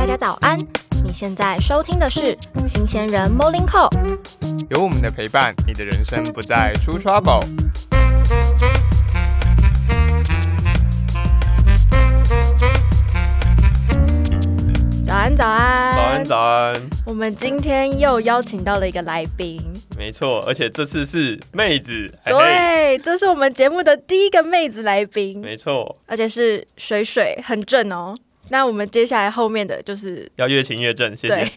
大家早安！你现在收听的是新鲜人 Morning Call，有我们的陪伴，你的人生不再出 trouble。早安早安。早安，早安，我们今天又邀请到了一个来宾，没错，而且这次是妹子，对，这是我们节目的第一个妹子来宾，没错，而且是水水，很正哦。那我们接下来后面的就是要越勤越正，谢对谢。，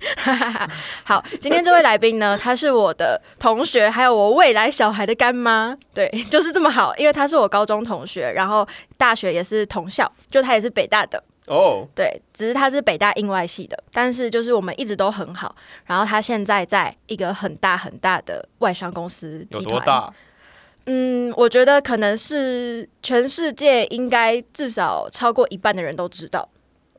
好，今天这位来宾呢，她是我的同学，还有我未来小孩的干妈，对，就是这么好，因为她是我高中同学，然后大学也是同校，就她也是北大的，哦，对，只是他是北大应外系的，但是就是我们一直都很好，然后他现在在一个很大很大的外商公司有集团，多大？嗯，我觉得可能是全世界应该至少超过一半的人都知道。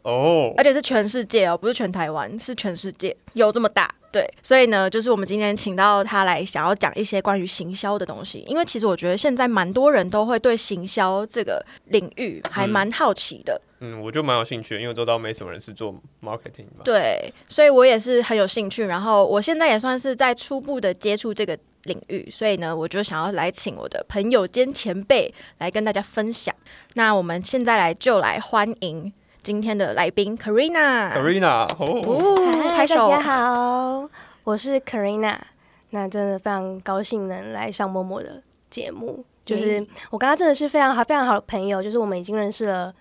哦，而且是全世界哦，不是全台湾，是全世界有这么大。对，所以呢，就是我们今天请到他来，想要讲一些关于行销的东西。因为其实我觉得现在蛮多人都会对行销这个领域还蛮好奇的。嗯，我就蛮有兴趣的，因为周遭没什么人是做 marketing 嘛。对，所以我也是很有兴趣。然后我现在也算是在初步的接触这个领域，所以呢，我就想要来请我的朋友兼前辈来跟大家分享。那我们现在来就来欢迎今天的来宾 Karina。Karina，哦，哦，嗨，大家好，我是 Karina。那真的非常高兴能来上默默的节目。就是我跟他真的是非常好、非常好的朋友，就是我们已经认识了，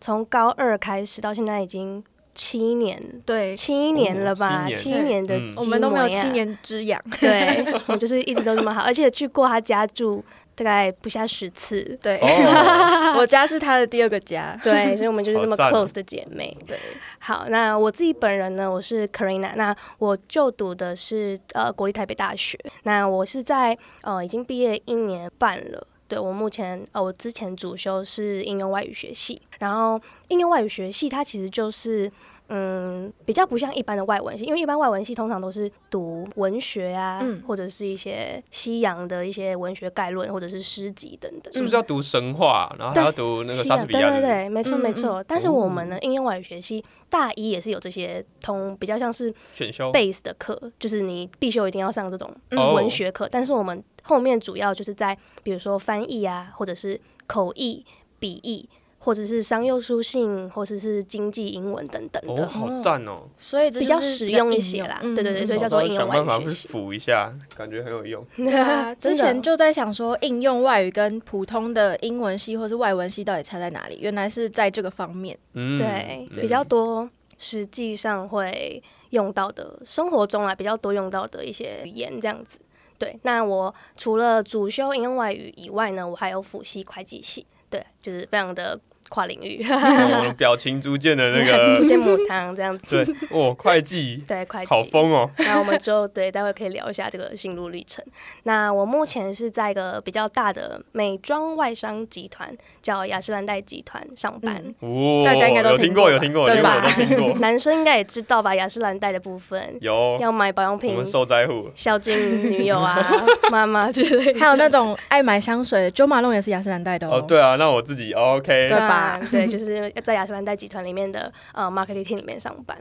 从高二开始到现在已经七年，对，七年了吧？哦七七年的嗯我们都没有七，年之痒。对，我就是一直都这么好，而且去过他家住大概不下十次。对，哦，我家是他的第二个家。对，所以我们就是这么 close 的姐妹。对，好，那我自己本人呢，我是 Karina，那我就读的是呃国立台北大学，那我是在呃已经毕业一年半了。对我目前呃我之前主修是应用外语学系，然后应用外语学系它其实就是。嗯，比较不像一般的外文系，因为一般外文系通常都是读文学啊，嗯或者是一些西洋的一些文学概论，或者是诗集等等。是不是要读神话，然后还要读那个莎士比亚？对对对，没错嗯没错。但是我们呢，应用外语学系大一也是有这些通比较像是选修 base 的课，就是你必修一定要上这种哦文学课。但是我们后面主要就是在比如说翻译啊，或者是口译、笔译，或者是商用书信，或者是经济英文等等哦，的。好赞哦！所以这比较实用一些啦嗯对对对所以嗯叫做应用外想办法辅一下，感觉很有用。之前就在想说，应用外语跟普通的英文系或是外文系到底差在哪里？原来是在这个方面。嗯，对，嗯比较多实际上会用到的，生活中啊比较多用到的一些语言这样子。对，那我除了主修应用外语以外呢，我还有辅系会计系，对，就是非常的跨领域，哦我的表情逐渐的那个，逐渐母汤这样子。对，哦，会计 对，会计。好疯哦。那我们就对，待会可以聊一下这个心路历程。那我目前是在一个比较大的美妆外商集团，叫雅诗兰黛集团上班。嗯哦，大家应该都听过，听过吧有听过，对吧听过。男生应该也知道吧？雅诗兰黛的部分，有，要买保养我品们受灾户。孝敬女友啊、妈妈之类的，还有那种爱买香水的，九马龙也是雅诗兰黛的哦，对啊，那我自己 OK 对。吧啊 对，就是在雅诗兰黛集团里面的呃 marketing 里面上班。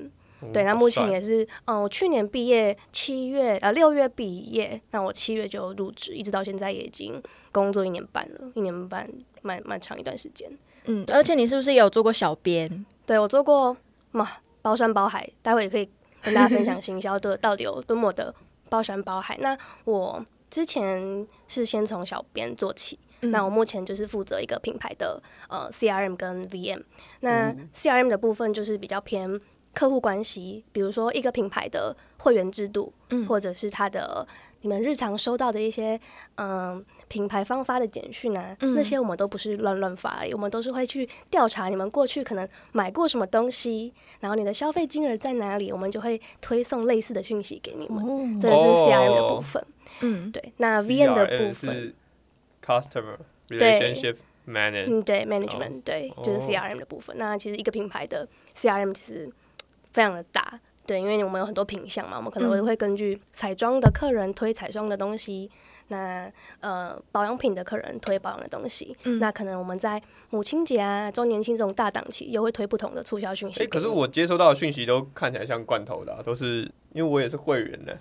对，那哦目前也是，嗯、我去年毕业，七月呃六月毕业，那我七月就入职，一直到现在也已经工作一年半了，一年半蛮蛮长一段时间。嗯，而且你是不是也有做过小编？对我做过嘛包山包海，待会也可以跟大家分享行销的到底有多么的包山包海。那我之前是先从小编做起，嗯那我目前就是负责一个品牌的呃 CRM 跟 VM。那 CRM 的部分就是比较偏客户关系，比如说一个品牌的会员制度，嗯或者是它的你们日常收到的一些嗯、品牌方发的简讯啊，嗯那些我们都不是乱乱发而已，我们都是会去调查你们过去可能买过什么东西，然后你的消费金额在哪里，我们就会推送类似的讯息给你们。哦，这个是哦 CRM 的部分。嗯，对，那 VM 的部分，是 Customer 对 Relationship Manage。嗯，对，management，、对，就是哦 CRM 的部分。那其实一个品牌的 CRM 其实非常的大，对，因为我们有很多品项嘛，我们可能会根据彩妆的客人推彩妆的东西，那呃保养品的客人推保养的东西，嗯那可能我们在母亲节啊、周年庆这种大档期，又会推不同的促销讯息哎。可是我接收到的讯息都看起来像罐头的、啊，都是因为我也是会员呢、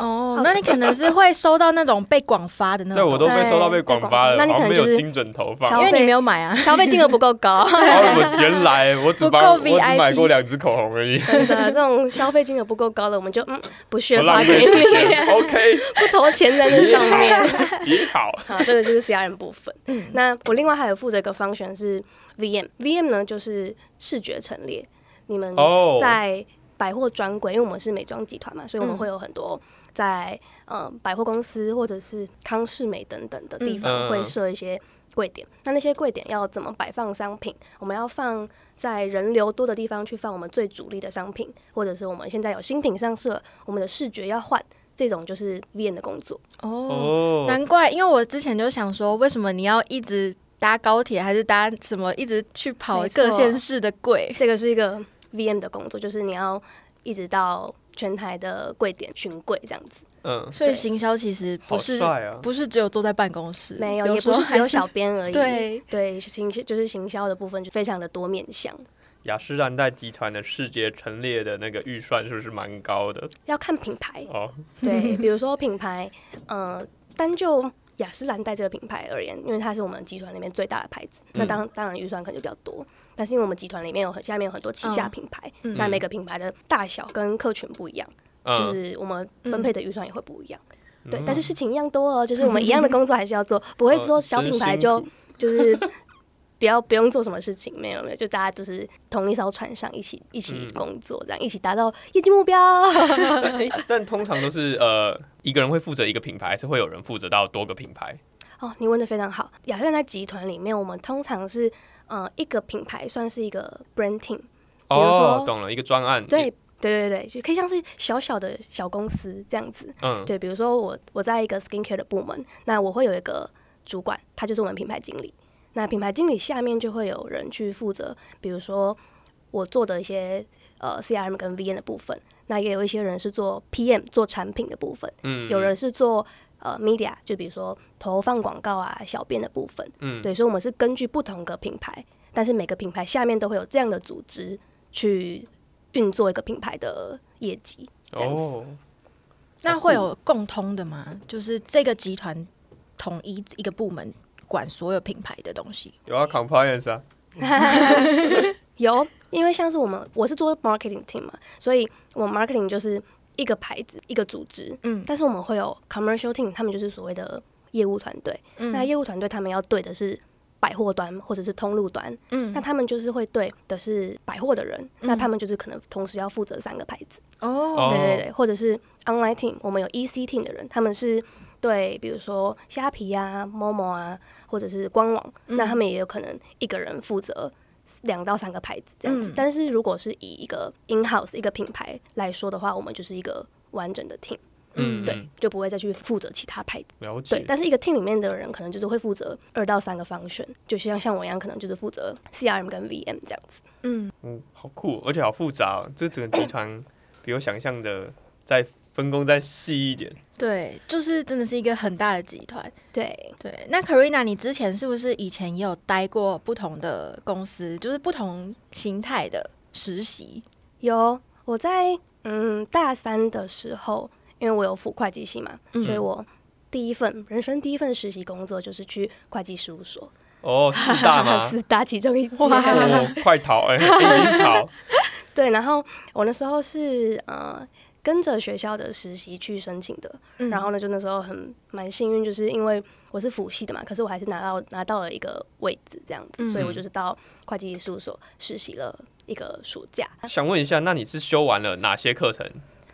哦，那你可能是会收到那种被广发的那种对，我都被收到被广发了，那你可能就是没有精准投放。因为你没有买啊。消费金额不够高，原来我只帮不够我买过两支口红而已，真的这种消费金额不够高的，我们就嗯不屑发给你，OK，不投钱在这上面。也好，好，这个就是 CRM 部分。嗯。那我另外还有负责一个 function 是 VM，VM 呢就是视觉陈列。你们哦，在百货专柜，因为我们是美妆集团嘛，所以我们嗯。会有很多在呃百货公司或者是康士美等等的地嗯方会设一些柜点。那那些柜点要怎么摆放商品？我们要放在人流多的地方去放我们最主力的商品，或者是我们现在有新品上市了，我们的视觉要换，这种就是 V N 的工作。哦，哦，难怪，因为我之前就想说，为什么你要一直搭高铁，还是搭什么，一直去跑各县市的柜？这个是一个 VM 的工作，就是你要一直到全台的柜点巡柜这样子。嗯，所以行销其实不是啊，不是只有坐在办公室，没有，也不是只有小编而已。对，对，行就是行销的部分就非常的多面向，雅诗兰黛集团的世界陈列的那个预算是不是蛮高的？要看品牌。哦，对，比如说品牌，呃，单就雅诗兰黛这个品牌而言，因为它是我们集团里面最大的牌子，那当当然预算可能就比较多。但是因为我们集团里面有很下面有很多旗下嗯品牌，嗯那每个品牌的大小跟客群不一样，就嗯，是我们分配的预算也会不一样。对，嗯但是事情一样多哦，就是我们 一样的工作还是要做，不会哦说小品牌就 就是不要不用做什么事情，没有没有，就大家就是同一艘船上一起一起嗯工作，这样一起达到业绩目标。但 但通常都是呃一个人会负责一个品牌，还是会有人负责到多个品牌？哦，你问的非常好。雅诗兰黛集团里面，我们通常是呃一个品牌算是一个 brand team，哦，懂了，一个专案，对。对对对，就可以像是小小的小公司这样子。嗯，对，比如说我我在一个 skincare 的部门，那我会有一个主管，他就是我们品牌经理。那品牌经理下面就会有人去负责，比如说我做的一些呃 CRM 跟 VN 的部分，那也有一些人是做 PM 做产品的部分，嗯，有人是做呃 media，就比如说投放广告啊、小编的部分。嗯，对，所以我们是根据不同个品牌，但是每个品牌下面都会有这样的组织去运作一个品牌的业绩。这样子哦，那会有共通的吗？就是这个集团统一一个部门管所有品牌的东西。有啊，compliance 啊，有，因为像是我们我是做 marketing team 嘛，所以我们 marketing 就是一个牌子一个组织，嗯。但是我们会有 commercial team，他们就是所谓的业务团队。嗯。那业务团队他们要对的是百货端或者是通路端，嗯。那他们就是会对的是百货的人，那他们就是可能同时要负责三个牌子，哦，对对对，或者是 online team，我们有 EC team 的人，他们是对，比如说虾皮啊、Momo 啊，或者是官网，那他们也有可能一个人负责两到三个牌子这样子。嗯但是如果是以一个 in house 一个品牌来说的话，我们就是一个完整的 team，嗯，对，就不会再去负责其他牌子。了解，，对但是一个 team 里面的人可能就是会负责二到三个 function，就像像我一样，可能就是负责 CRM 跟 VM 这样子。嗯，嗯，好酷，而且好复杂、哦，这整个集团 比我想象的再分工再细一点。对，就是真的是一个很大的集团。对，对，那 Karina，你之前是不是以前也有待过不同的公司，就是不同形态的实习？有我在嗯大三的时候，因为我有辅会计系嘛，嗯所以我第一份人生第一份实习工作就是去会计事务所，哦，四大吗？是大其中一间。哦，快逃！哎、已经逃。对，然后我那时候是呃跟着学校的实习去申请的，嗯然后呢，就那时候很蛮幸运，就是因为我是辅系的嘛，可是我还是拿到拿到了一个位置这样子，嗯所以我就是到会计事务所实习了一个暑假。想问一下，那你是修完了哪些课程？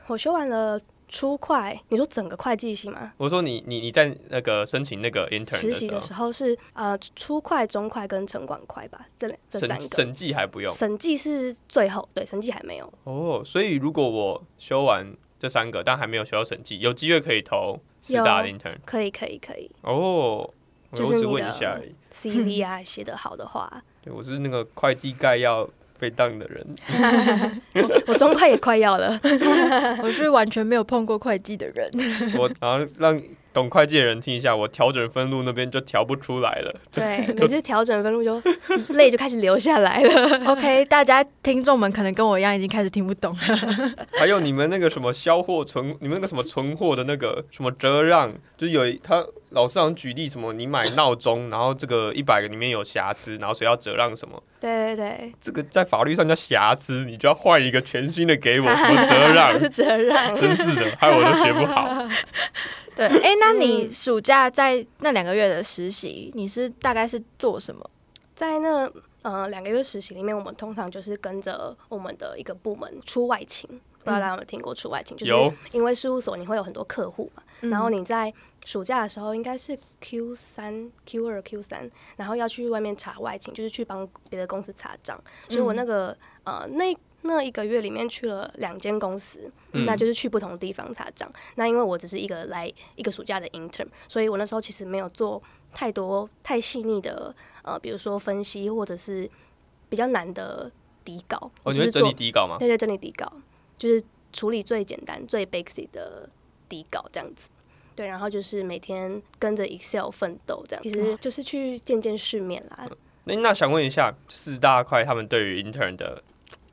我修完了初会，你说整个会计系吗？我说你你你在那个申请那个 intern 实习的的时时候是呃初会、中会跟城管会吧，这两这，三个。审审计还不用审计是最后，对，审计还没有。哦。所以如果我修完这三个，但还没有修到审计，有机会可以投四大的 intern 可以，可以，可以。哦。我只就是你的问一下而已。CV 啊写的好的话，对我是那个会计概要被当的人。我我中快也快要了。我是完全没有碰过会计的人。我然后让懂会计的人听一下，我调整分录那边就调不出来了。对，每次调整分录就 泪就开始流下来了。OK，大家听众们可能跟我一样已经开始听不懂了。还有你们那个什么销货存，你们那个什么存货的那个什么折让，就是有他老师好像举例什么，你买闹钟，然后这个一百个里面有瑕疵，然后谁要折让什么，对对对，这个在法律上叫瑕疵，你就要换一个全新的给我，什么折让不，是折让。真是的，害我都学不好。对，哎、那你暑假在那两个月的实习，你是大概是做什么？在那呃两个月实习里面，我们通常就是跟着我们的一个部门出外勤。不知道大家有没有听过出外勤？就是有因为事务所你会有很多客户嘛，嗯然后你在暑假的时候应该是 Q 三、Q 二、Q 三，然后要去外面查外勤，就是去帮别的公司查账。所以我那个呃那那一个月里面去了两间公司，嗯那就是去不同地方查账。那因为我只是一个来一个暑假的 intern，所以我那时候其实没有做太多太细腻的呃，比如说分析或者是比较难的底稿。哦，我就是做你会整理底稿吗？对对，整理底稿就是处理最简单、最 basic 的底稿这样子。对，然后就是每天跟着 Excel 奋斗，这样其实就是去见见世面啦。那那想问一下，四大块他们对于 intern 的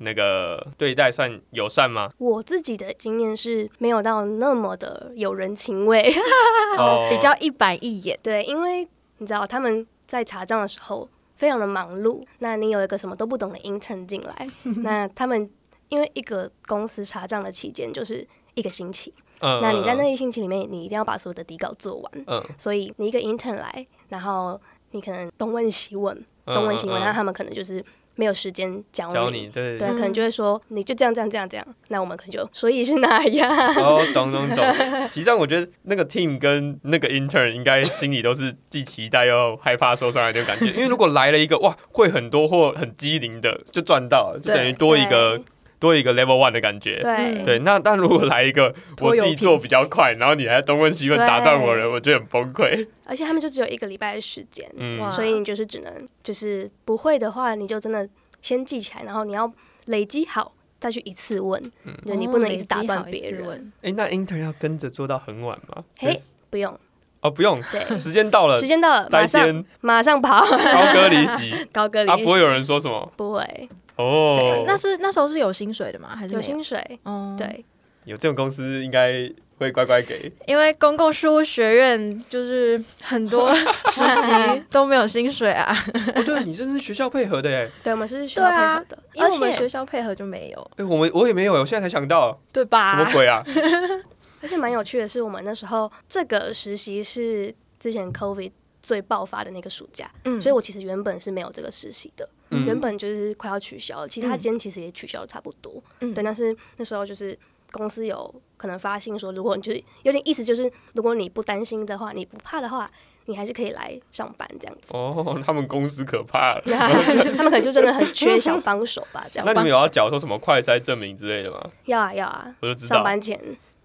那个对待算友善吗？我自己的经验是没有到那么的有人情味，哦比较一板一眼。对，因为你知道他们在查账的时候非常的忙碌，那你有一个什么都不懂的 intern 进来，那他们因为一个公司查账的期间就是一个星期，嗯那你在那一星期里面，你一定要把所有的底稿做完。嗯所以你一个 intern 来，然后你可能东问西问，东问西问，那他们可能就是没有时间教你。教你，对对，嗯可能就会说，你就这样这样这样这样，那我们可能就，所以是哪样？哦，懂懂懂。实际上，我觉得那个 team 跟那个 intern 应该心里都是既期待又害怕受伤害的感觉。因为如果来了一个哇会很多或很机灵的，就赚到了，就等于多一个多一个 level one 的感觉。对对，那但如果来一个 我自己做比较快，然后你还东问西问打断我人，我觉得很崩溃。而且他们就只有一个礼拜的时间，嗯所以你就是只能就是不会的话，你就真的先记起来，然后你要累积好再去一次问，嗯就你不能一直打断别人。人。哎、那 intern 要跟着做到很晚吗？嘿，不用，哦，不用，对，时间到了时间到了，再马上，马上跑，高歌离席，高歌啊，离不会有人说什么不会哦。那是那时候是有薪水的吗？还是有没薪水，哦，，对，有这种公司应该会乖乖给。因为公共事务学院就是很多 实习都没有薪水啊，哦，对，你这是学校配合的耶，对，我们是学校配合的，因为而且我们学校配合就没有，哎，我们我也没有，我现在才想到，对吧？什么鬼啊？而且蛮有趣的是，我们那时候这个实习是之前 COVID 最爆发的那个暑假，嗯所以我其实原本是没有这个实习的，嗯原本就是快要取消了，其他嗯间其实也取消的差不多，嗯对，但是那时候就是公司有可能发信说，如果你就是有点意思，就是如果你不担心的话，你不怕的话，你还是可以来上班这样子。哦，他们公司可怕了。他们可能就真的很缺小帮手吧，这样帮那你们有要缴说什么快筛证明之类的吗？要啊要啊，我就知道。上班前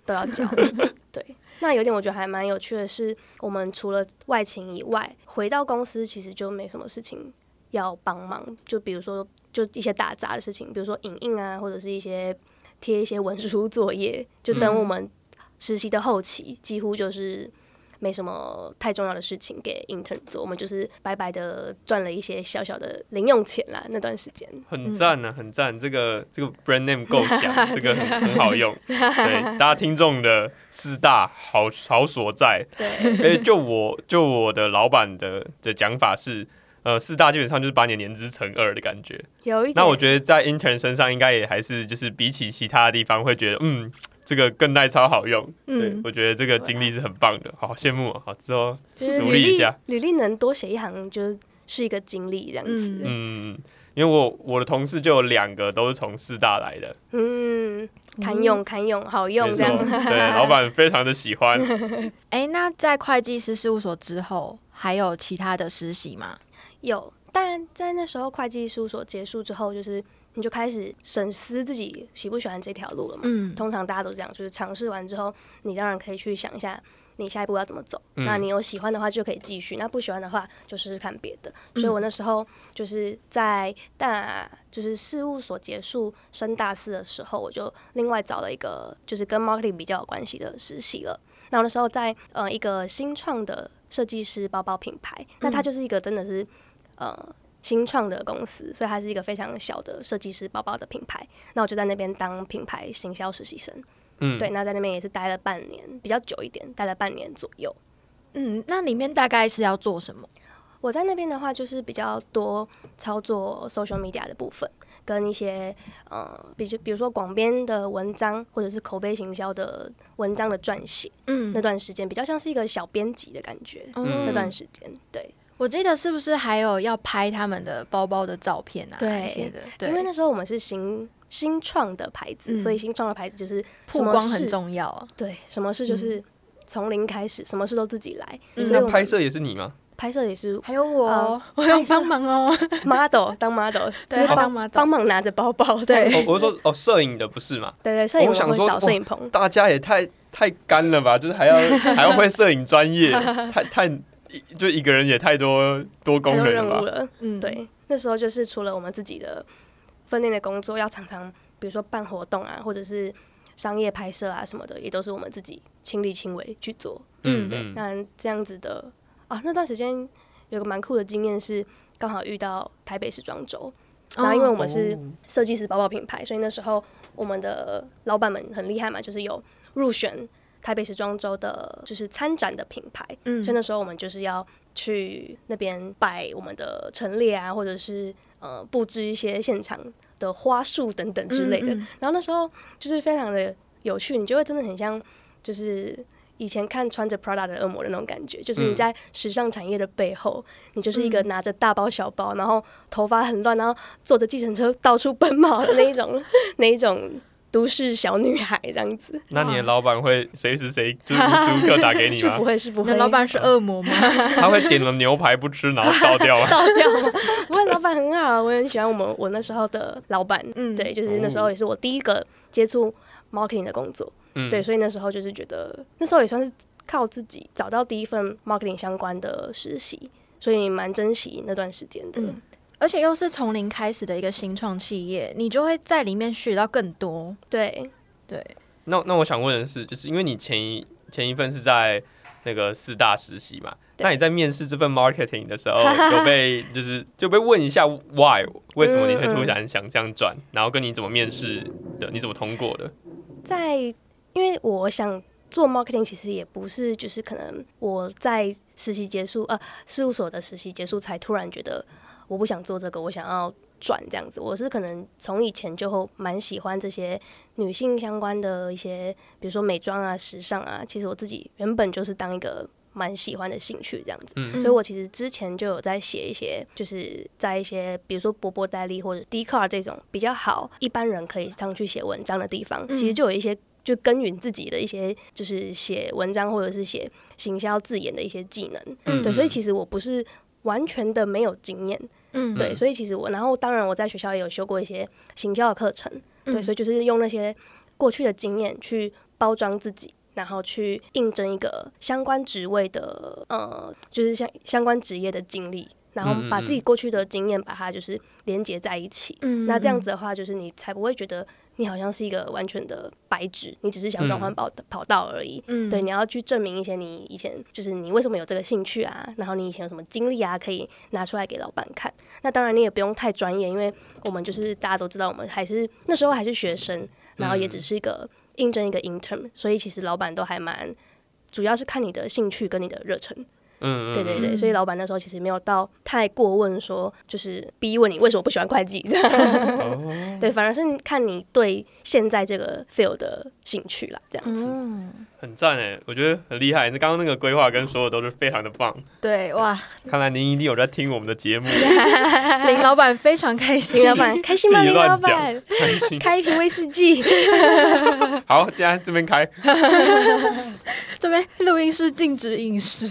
都要交。对，那有点我觉得还蛮有趣的是，我们除了外勤以外，回到公司其实就没什么事情要帮忙，就比如说就一些打杂的事情，比如说影印啊，或者是一些贴一些文书作业，就等嗯我们实习的后期，几乎就是。没什么太重要的事情给 intern 做，我们就是白白的赚了一些小小的零用钱啦。那段时间，很赞呢、很赞，这个这个 brand name 够强，这个很很好用。对，大家听众的四大好好所在。对，哎、就我就我的老板的的讲法是，呃，四大基本上就是把你的年资乘二的感觉。有一点。那我觉得在 intern 身上应该也还是就是比起其他的地方会觉得，嗯，这个更耐操好用。对嗯，我觉得这个经历是很棒的，好羡慕啊！好之后，努力一下履历能多写一行，就是一个经历这样子。嗯嗯，因为我我的同事就有两个都是从四大来的，嗯，堪用堪用，好用这样子。对，老板非常的喜欢。哎、那在会计师事务所之后，还有其他的实习吗？有，但在那时候会计事务所结束之后，就是你就开始审思自己喜不喜欢这条路了嘛。嗯，通常大家都这样，就是尝试完之后，你当然可以去想一下。你下一步要怎么走？嗯那你有喜欢的话就可以继续，那不喜欢的话就试试看别的。嗯所以我那时候就是在大就是事务所结束升大四的时候，我就另外找了一个就是跟 marketing 比较有关系的实习了。那我那时候在呃一个新创的设计师包包品牌，那它就是一个真的是呃新创的公司，所以它是一个非常小的设计师包包的品牌。那我就在那边当品牌行销实习生，嗯，对，那在那边也是待了半年，比较久一点，待了半年左右。嗯，那里面大概是要做什么？我在那边的话，就是比较多操作 social media 的部分，跟一些呃，比如比如说广编的文章，或者是口碑行销的文章的撰写。嗯那段时间比较像是一个小编辑的感觉。嗯那段时间，对，我记得是不是还有要拍他们的包包的照片啊？对那些的，对，因为那时候我们是新新创的牌子，嗯所以新创的牌子就是曝光很重要啊。对，什么事就是从零开始，什么事都自己来。那拍摄也是你吗？拍摄也是还有我呃，我有帮忙哦。model 当 model，对就是帮忙拿着包包。对哦，我是说哦，摄影的不是嘛？对对，摄影我想说找摄影棚。大家也太太干了吧，就是还要还要会摄影专业，太太就一个人也太多多功能了吧？任务了。嗯，对，那时候就是除了我们自己的分内的工作，要常常比如说办活动啊，或者是商业拍摄啊什么的，也都是我们自己亲力亲为去做。嗯对，嗯，当然这样子的啊，那段时间有个蛮酷的经验是，刚好遇到台北时装周，然后因为我们是哦设计师包包品牌，所以那时候我们的老板们很厉害嘛，就是有入选台北时装周的，就是参展的品牌，嗯所以那时候我们就是要去那边摆我们的陈列啊，或者是呃布置一些现场的花束等等之类的。嗯嗯然后那时候就是非常的有趣，你就会真的很像就是。以前看穿着 Prada 的恶魔的那种感觉，就是你嗯在时尚产业的背后，你就是一个拿着大包小包，然后头发很乱，然后坐着计程车到处奔跑的那一种 那一种都市小女孩这样子。那你的老板会随时谁就是无时无刻打给你是不？会是不会，老板是恶魔吗？他会点了牛排不吃，然后倒掉吗？倒掉吗？不会，老板很好，我很喜欢我们我那时候的老板。嗯对，就是那时候也是我第一个接触 marketing 的工作，嗯对，所以那时候就是觉得那时候也算是靠自己找到第一份 marketing 相关的实习，所以蛮珍惜那段时间的。嗯而且又是从零开始的一个新创企业，你就会在里面学到更多。对，对，那那我想问的是，就是因为你前一前一份是在那个四大实习嘛，那你在面试这份 marketing 的时候，有被 就是就被问一下 why 为什么你会突然想这样转，然后跟你怎么面试的，你怎么通过的？在因为我想做 marketing，其实也不是就是可能我在实习结束呃事务所的实习结束才突然觉得我不想做这个，我想要转这样子。我是可能从以前就蛮喜欢这些女性相关的一些，比如说美妆啊、时尚啊，其实我自己原本就是当一个。蛮喜欢的兴趣这样子，嗯所以我其实之前就有在写一些，就是在一些比如说波波代理或者 d c a r 这种比较好一般人可以上去写文章的地方，嗯其实就有一些就耕耘自己的一些，就是写文章或者是写行销字眼的一些技能。嗯对，所以其实我不是完全的没有经验，嗯。对，嗯。所以其实我，然后当然我在学校也有修过一些行销的课程，对，嗯所以就是用那些过去的经验去包装自己。然后去应征一个相关职位的，呃，就是相相关职业的经历，然后把自己过去的经验把它就是连接在一起。嗯那这样子的话，就是你才不会觉得你好像是一个完全的白纸，你只是想转换跑跑道而已。嗯对，你要去证明一些你以前就是你为什么有这个兴趣啊，然后你以前有什么经历啊，可以拿出来给老板看。那当然你也不用太专业，因为我们就是大家都知道，我们还是那时候还是学生，然后也只是一个应征一个 intern，所以其实老板都还蛮。主要是看你的兴趣跟你的热忱，嗯，嗯对对对，嗯所以老板那时候其实没有到太过问说，就是逼问你为什么不喜欢会计这样，哦，对，反而是看你对现在这个 field 的兴趣啦，这样子。嗯，很赞哎，我觉得很厉害。那刚刚那个规划跟所有都是非常的棒，对，哇，看来您一定有在听我们的节目，林老板非常开心。林老板开心吗？林老板开心。开一瓶威士忌，好，等一下这边开，这边录音室禁止饮食。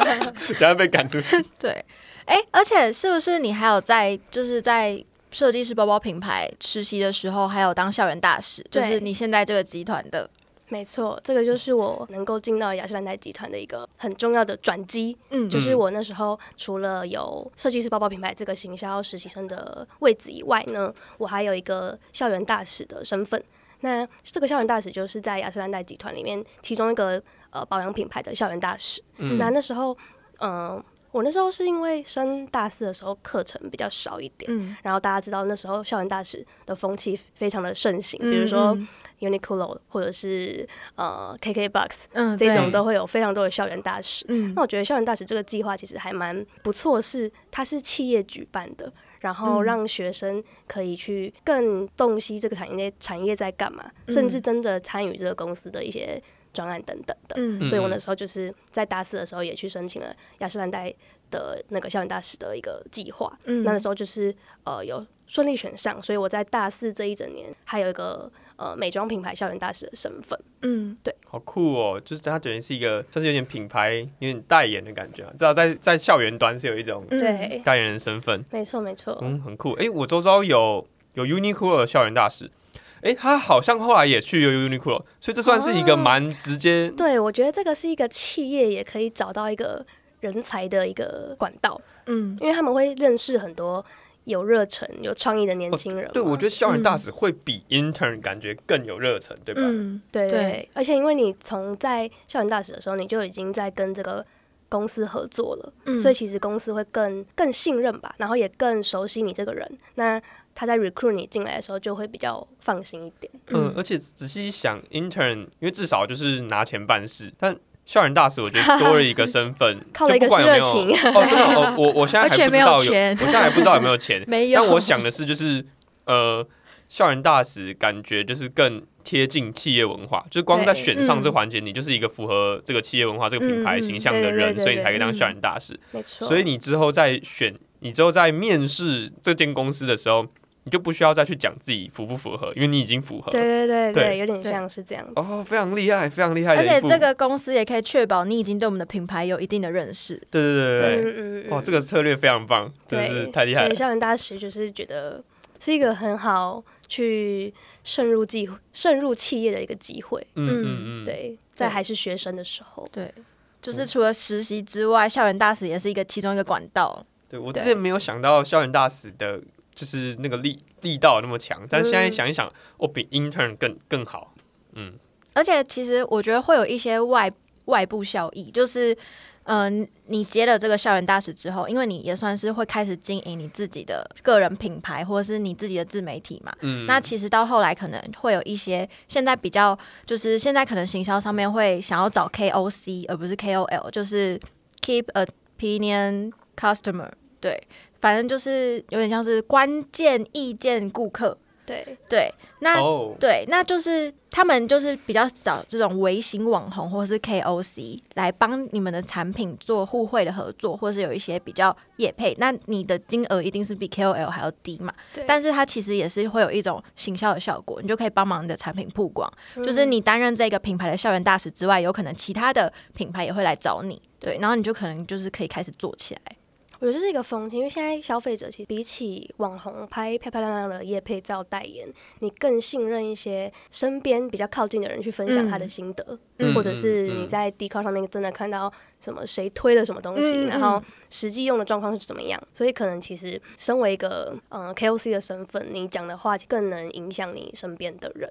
等一下被赶出去。对，哎、而且是不是你还有在就是在设计师包包品牌实习的时候，还有当校园大使，就是你现在这个集团的。没错，这个就是我能够进到雅诗兰黛集团的一个很重要的转机。嗯就是我那时候除了有设计师包包品牌这个行销实习生的位置以外呢，我还有一个校园大使的身份。那这个校园大使就是在雅诗兰黛集团里面其中一个呃保养品牌的校园大使。嗯。那那时候，嗯、我那时候是因为升大四的时候课程比较少一点，嗯，然后大家知道那时候校园大使的风气非常的盛行，嗯比如说嗯。Uniqlo 或者是呃 KKBox 嗯这种都会有非常多的校园大使。嗯。那我觉得校园大使这个计划其实还蛮不错，是它是企业举办的，然后嗯。让学生可以去更洞悉这个产业产业在干嘛，嗯。甚至真的参与这个公司的一些专案等等的。嗯所以我那时候就是在大四的时候也去申请了雅诗兰黛的那个校园大使的一个计划。嗯那那时候就是呃有顺利选上，所以我在大四这一整年还有一个呃美妆品牌校园大使的身份。嗯对好酷哦！就是它等于是一个，算是有点品牌、有点代言的感觉啊。至少在在校园端是有一种嗯对，代言人身份，没错没错。嗯，很酷。诶，我周遭有有 Uniqlo 的校园大使，诶，他好像后来也去 Uniqlo，所以这算是一个哦蛮直接。对，我觉得这个是一个企业也可以找到一个人才的一个管道，嗯因为他们会认识很多有热忱、有创意的年轻人嘛、对，我觉得校园大使会比 intern 感觉更有热忱，对吧？嗯对对对而且因为你从在校园大使的时候，你就已经在跟这个公司合作了，嗯所以其实公司会更更信任吧，然后也更熟悉你这个人。那他在 recruit 你进来的时候，就会比较放心一点。嗯，而且仔细一想，intern 因为至少就是拿钱办事，但校园大使我觉得多了一个身份，靠了一个就不管有没有热情。哦，真的哦，我我现在还不知道有，钱。我现在还不知道有没有钱，没有，但我想的是，就是呃，校园大使感觉就是更贴近企业文化，就是光在选上嗯这环节，你就是一个符合这个企业文化、这个品牌形象的对人，对对所以你才可以当校园大使。没错，所以你之后在选，你之后在面试这间公司的时候，你就不需要再去讲自己符不符合，因为你已经符合。对对对对对，有点像是这样子。哦，非常厉害，非常厉害而。且这个公司也可以确保你已经对我们的品牌有一定的认识。对对对对对，嗯嗯哇，这个策略非常棒，真的是，太厉害了。所以校园大使就是觉得是一个很好去渗入计渗入企业的一个机会。嗯嗯嗯，对，在还是学生的时候，对，就是除了实习之外，校园大使也是一个其中一个管道。对我之前没有想到校园大使的，就是那个力力道那么强，但现在想一想，我比 intern 更更好。嗯，而且其实我觉得会有一些外外部效益，就是。嗯、你接了这个校园大使之后，因为你也算是会开始经营你自己的个人品牌，或者是你自己的自媒体嘛。嗯那其实到后来可能会有一些现在比较，就是现在可能行销上面会想要找 KOC 而不是 KOL，就是 Keep Opinion Customer。对，反正就是有点像是关键意见顾客。对，对，那哦，对，那就是他们就是比较找这种微型网红或是 KOC 来帮你们的产品做互惠的合作，或是有一些比较业配，那你的金额一定是比 KOL 还要低嘛。对但是它其实也是会有一种行销的效果，你就可以帮忙你的产品曝光。嗯就是你担任这个品牌的校园大使之外，有可能其他的品牌也会来找你，对，然后你就可能就是可以开始做起来。我觉得这是一个风气，因为现在消费者其实比起网红拍漂漂亮亮的夜配照代言，你更信任一些身边比较靠近的人去分享他的心得，嗯或者是嗯你在 d 卡上面真的看到什么谁推了什么东西，然后实际用的状况是怎么样，所以可能其实身为一个嗯、呃 KOC 的身份，你讲的话更能影响你身边的人。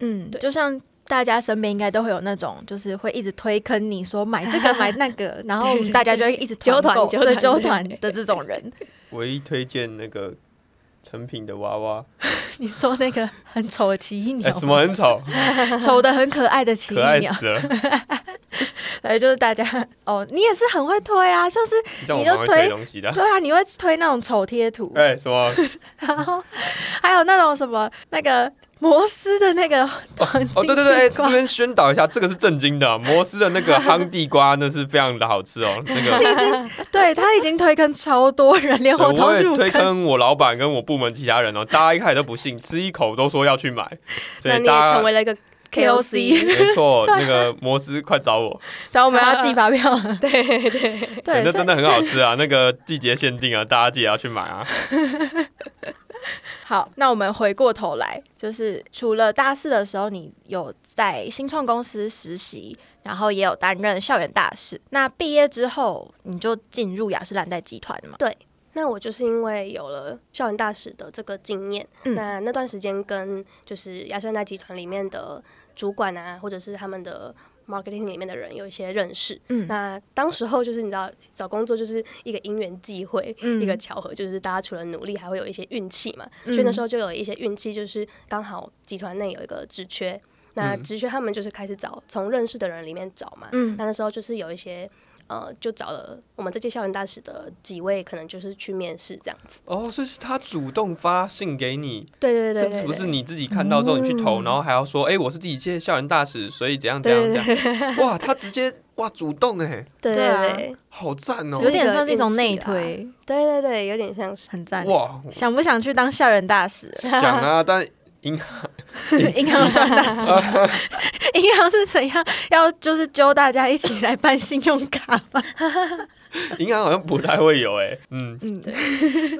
嗯，对就像大家身边应该都会有那种，就是会一直推坑你说买这个买那个，然后大家就会一直揪团购对揪团对揪团的这种人。唯一推荐那个成品的娃娃，你说那个很丑的奇异哎、鸟，什么很丑，丑的很可爱的奇异鸟，死了。对，就是大家哦，你也是很会推啊，就是你就推推东西的。对啊，你会推那种丑贴图，哎、什么？然后还有那种什么那个摩斯的那个哦，对对对，这边宣导一下，这个是正经的，摩斯的那个夯地瓜那是非常的好吃哦。那个，对他已经推坑超多人，连我也都入。推坑我老板跟我部门其他人哦，大家一开始都不信，吃一口都说要去买，所以大家成为了一个 KOC 没错，那个摩斯快找我，然后我们要寄发票 了，对对对，那真的很好吃啊，那个季节限定啊，大家记得要去买啊。好，那我们回过头来，就是除了大四的时候，你有在新创公司实习，然后也有担任校园大使。那毕业之后，你就进入雅诗兰黛集团嘛？对。那我就是因为有了校园大使的这个经验，嗯那那段时间跟就是亚盛代集团里面的主管啊，或者是他们的 marketing 里面的人有一些认识。嗯那当时候就是你知道找工作就是一个因缘际会，嗯一个巧合，就是大家除了努力，还会有一些运气嘛。嗯所以那时候就有一些运气，就是刚好集团内有一个职缺，那嗯职缺他们就是开始找从认识的人里面找嘛。嗯那那时候就是有一些呃，就找了我们这届校园大使的几位，可能就是去面试这样子。哦，所以是他主动发信给你，对对对甚至不是你自己看到之后你去投，嗯然后还要说，哎、我是第一届校园大使，所以怎样怎样对怎样。哇，他直接哇主动哎，对对啊对对好赞哦、有点算是一种内推，对对对，有点像是。很赞。哇，想不想去当校园大使？想啊，但银行银行有校园大使？银行是怎样？要就是揪大家一起来办信用卡吗？银行好像不太会有哎、嗯，嗯，对，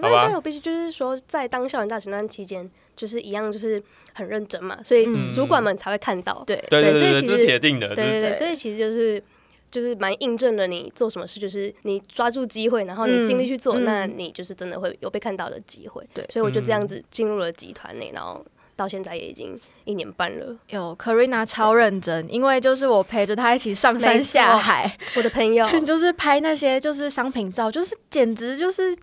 好吧，那但我必须就是说，在当校园大使那段期间，就是一样就是很认真嘛，所以嗯主管们才会看到。对。对对对对，这是对所以其实铁定的，对对对，所以其实就是就是蛮印证了你做什么事，就是你抓住机会，然后你嗯尽力去做，嗯。那你就是真的会有被看到的机会。对。所以我就这样子进入了集团内，然后到现在也已经一年半了。有 Karina 超认真，因为就是我陪着他一起上山下海，我的朋友，就是拍那些就是商品照，就是简直就是。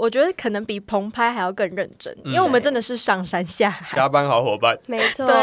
我觉得可能比棚拍还要更认真，因为我们真的是上山下海，加班好伙伴，没错，对，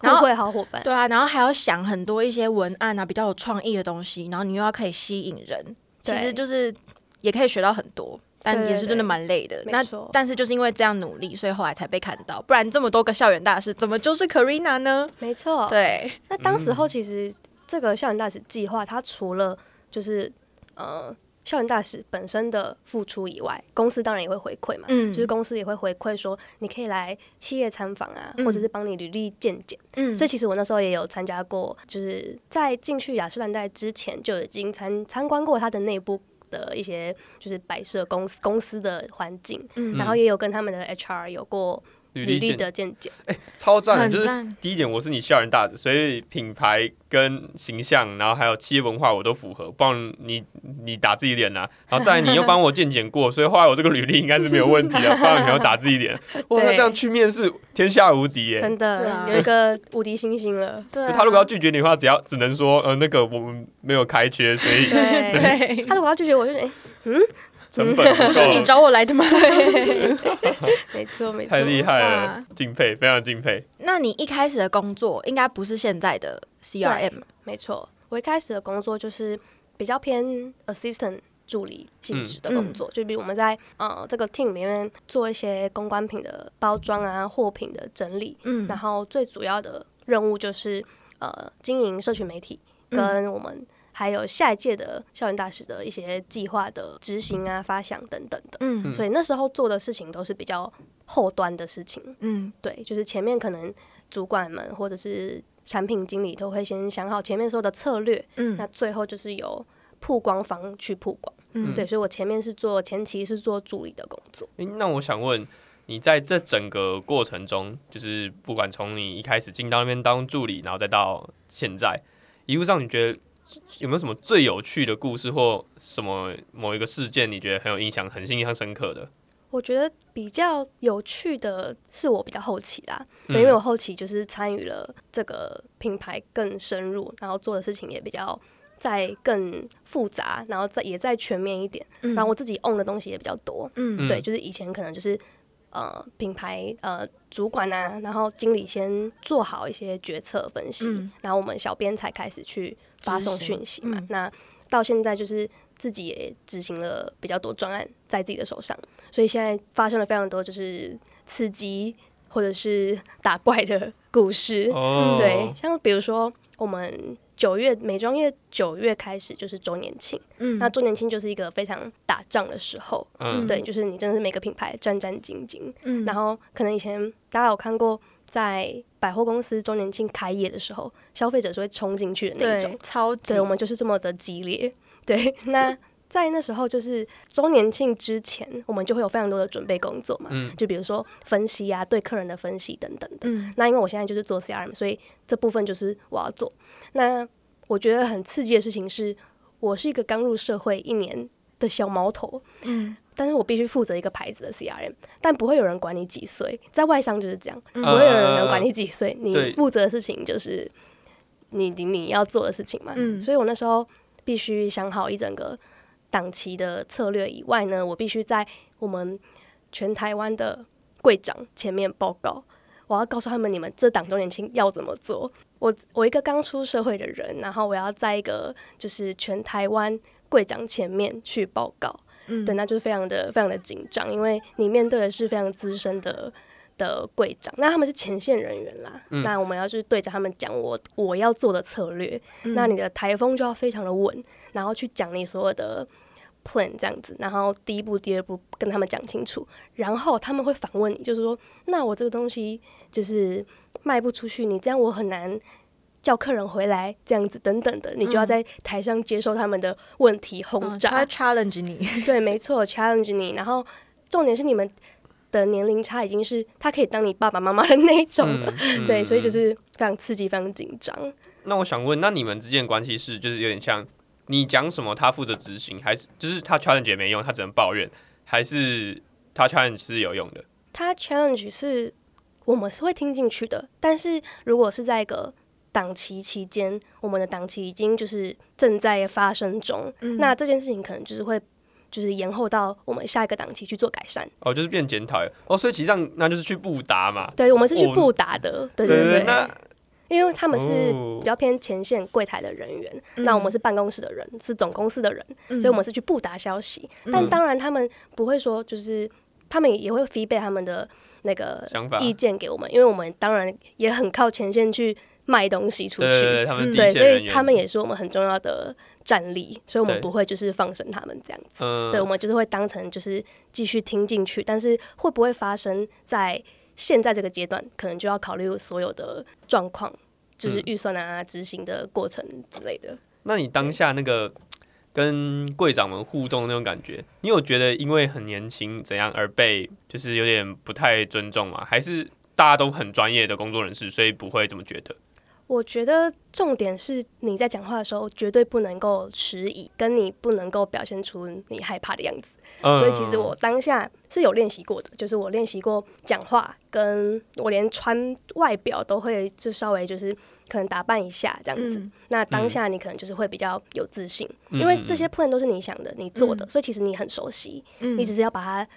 然互后会好伙伴。对啊，然后还要想很多一些文案啊，比较有创意的东西，然后你又要可以吸引人，其实就是也可以学到很多，但也是真的蛮累的。那但是就是因为这样努力，所以后来才被看到，不然这么多个校园大使，怎么就是 Karina 呢？没错，对，那当时候其实这个校园大使计划，它除了就是呃校园大使本身的付出以外，公司当然也会回馈嘛。嗯就是公司也会回馈说，你可以来企业参访啊，嗯或者是帮你履历鉴检。嗯所以其实我那时候也有参加过，就是在进去雅诗兰黛之前就已经参参观过它的内部的一些就是摆设公司公司的环境，嗯。然后也有跟他们的 HR 有过履历履历见的鉴检。超赞的，就是，第一点，我是你校园大使，所以品牌跟形象，然后还有企业文化我都符合，不然你你打自己脸呐、然后再来你又帮我健检过，所以后来我这个履历应该是没有问题的，不然你要打自己脸，哇，那对这样去面试天下无敌耶！真的、有一个无敌星星了。对啊。他如果要拒绝你的话，只要只能说呃那个我们没有开缺，所以对，对，他如果要拒绝我，就哎、成本不不是你，找我来的吗？没错没错，太厉害了，敬佩，非常敬佩。那你一开始的工作应该不是现在的 CRM，没错。我一开始的工作就是比较偏 assistant 助理性质的工作，嗯就比如我们在呃这个 team 里面做一些公关品的包装啊、货品的整理，嗯。然后最主要的任务就是呃经营社群媒体，嗯。跟我们还有下一届的校园大使的一些计划的执行啊、发想等等的。嗯所以那时候做的事情都是比较后端的事情，嗯对，就是前面可能主管们或者是产品经理都会先想好前面说的策略，嗯那最后就是由曝光方去曝光。嗯对，所以我前面是做前期是做助理的工作。诶，那我想问，你在这整个过程中，就是不管从你一开始进到那边当助理，然后再到现在，一路上你觉得有没有什么最有趣的故事，或什么某一个事件，你觉得很有印象、很印象深刻的？我觉得比较有趣的是我比较后期啦，嗯对，因为我后期就是参与了这个品牌更深入，然后做的事情也比较再更复杂，然后再也再全面一点，嗯然后我自己 own 的东西也比较多，嗯嗯对，就是以前可能就是呃品牌呃主管啊，然后经理先做好一些决策分析，嗯然后我们小编才开始去发送讯息嘛。嗯。那到现在就是自己也执行了比较多专案在自己的手上，所以现在发生了非常多就是刺激或者是打怪的故事。哦，对，，像比如说我们九月美妆业九月开始就是周年庆，嗯。那周年庆就是一个非常打仗的时候，嗯，对，就是你真的是每个品牌战战兢兢，嗯。然后可能以前大家有看过，在百货公司周年庆开业的时候，消费者是会冲进去的那一种对，超级对我们就是这么的激烈。对，那在那时候就是周年庆之前，我们就会有非常多的准备工作嘛，嗯就比如说分析啊，对客人的分析等等的。嗯那因为我现在就是做 CRM，所以这部分就是我要做。那我觉得很刺激的事情是，我是一个刚入社会一年的小毛头，嗯但是我必须负责一个牌子的 CRM，但不会有人管你几岁，在外商就是这样，嗯不会有人管你几岁，你负责的事情就是你你你要做的事情嘛。嗯所以我那时候必须想好一整个档期的策略以外呢，我必须在我们全台湾的柜长前面报告，我要告诉他们你们这档周年庆要怎么做。我我一个刚出社会的人，然后我要在一个就是全台湾柜长前面去报告，嗯对，那就是非常的非常的紧张，因为你面对的是非常资深的的柜长，那他们是前线人员啦，嗯那我们要去对着他们讲我我要做的策略，嗯那你的台风就要非常的稳，然后去讲你所有的 plan 这样子，然后第一步、第二步跟他们讲清楚，然后他们会反问你，就是说，那我这个东西就是卖不出去，你这样我很难。叫客人回来这样子等等的，你就要嗯在台上接受他们的问题轰炸。challenge 你，对，没错，challenge 你，然后重点是你们的年龄差已经是他可以当你爸爸妈妈的那种了，嗯 对，所以就嗯是非常刺激、非常紧张。那我想问，那你们之间的关系是就是有点像你讲什么他负责执行，还是就是他 challenge 也没用，他只能抱怨，还是他 challenge 是有用的？他 challenge 是我们是会听进去的，但是如果是在一个档期期间，我们的档期已经就是正在发生中，嗯。那这件事情可能就是会就是延后到我们下一个档期去做改善。哦，就是变检讨。哦，所以其实上那就是去布达嘛。对，我们是去哦布达的，对对对。对，那因为他们是哦。比较偏前线柜台的人员，嗯。那我们是办公室的人，是总公司的人，所以我们是去布达消息。但当然，他们不会说，就是他们也会 feedback 他们的那个意见给我们，因为我们当然也很靠前线去卖东西出去，他们对，所以他们也是我们很重要的战力，所以我们不会就是放生他们这样子。嗯对，我们就是会当成就是继续听进去，但是会不会发生在现在这个阶段，可能就要考虑所有的状况，就是嗯预算啊、执行的过程之类的。那你当下那个跟柜长们互动那种感觉，你有觉得因为很年轻怎样而被就是有点不太尊重吗？还是大家都很专业的工作人士，所以不会这么觉得？我觉得重点是你在讲话的时候绝对不能够迟疑，跟你不能够表现出你害怕的样子。嗯所以其实我当下是有练习过的，就是我练习过讲话，跟我连穿外表都会就稍微就是可能打扮一下这样子。嗯那当下你可能就是会比较有自信，嗯因为这些 plan 都是你想的、你做的，嗯所以其实你很熟悉，嗯你只是要把它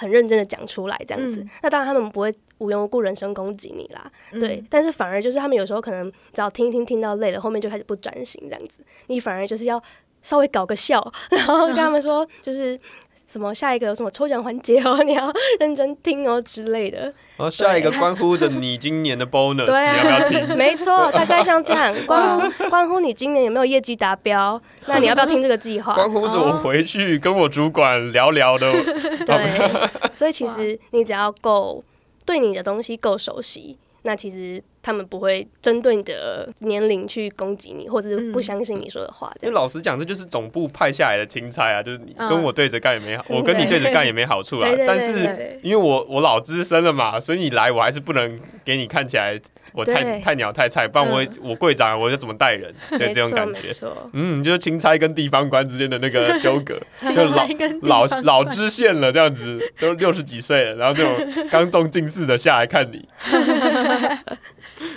很认真的讲出来这样子。嗯那当然他们不会无缘无故人身攻击你啦，嗯对。但是反而就是他们有时候可能只要听一听听到累了，后面就开始不专心这样子，你反而就是要稍微搞个笑，然后跟他们说就是。什么下一个有什么抽奖环节哦，你要认真听哦之类的。然后下一个关乎着你今年的 bonus，对啊你要不要听？没错，大概像这样，关乎 关乎你今年有没有业绩达标，那你要不要听这个计划？关乎着我回去跟我主管聊聊的。对，所以其实你只要够对你的东西够熟悉，那其实他们不会针对你的年龄去攻击你，或者是不相信你说的话。这因为，老实讲，这就是总部派下来的钦差啊，就是你嗯跟我对着干也没好，我跟你对着干也没好处啦对。对对但是因为我我老资深了嘛，所以你来我还是不能给你看起来我太太鸟太菜，不然我我柜长我就怎么带人，对这种感觉。嗯，就是钦差跟地方官之间的那个纠葛，就老老老知县了这样子，都六十几岁了，然后这种刚中进士的下来看你，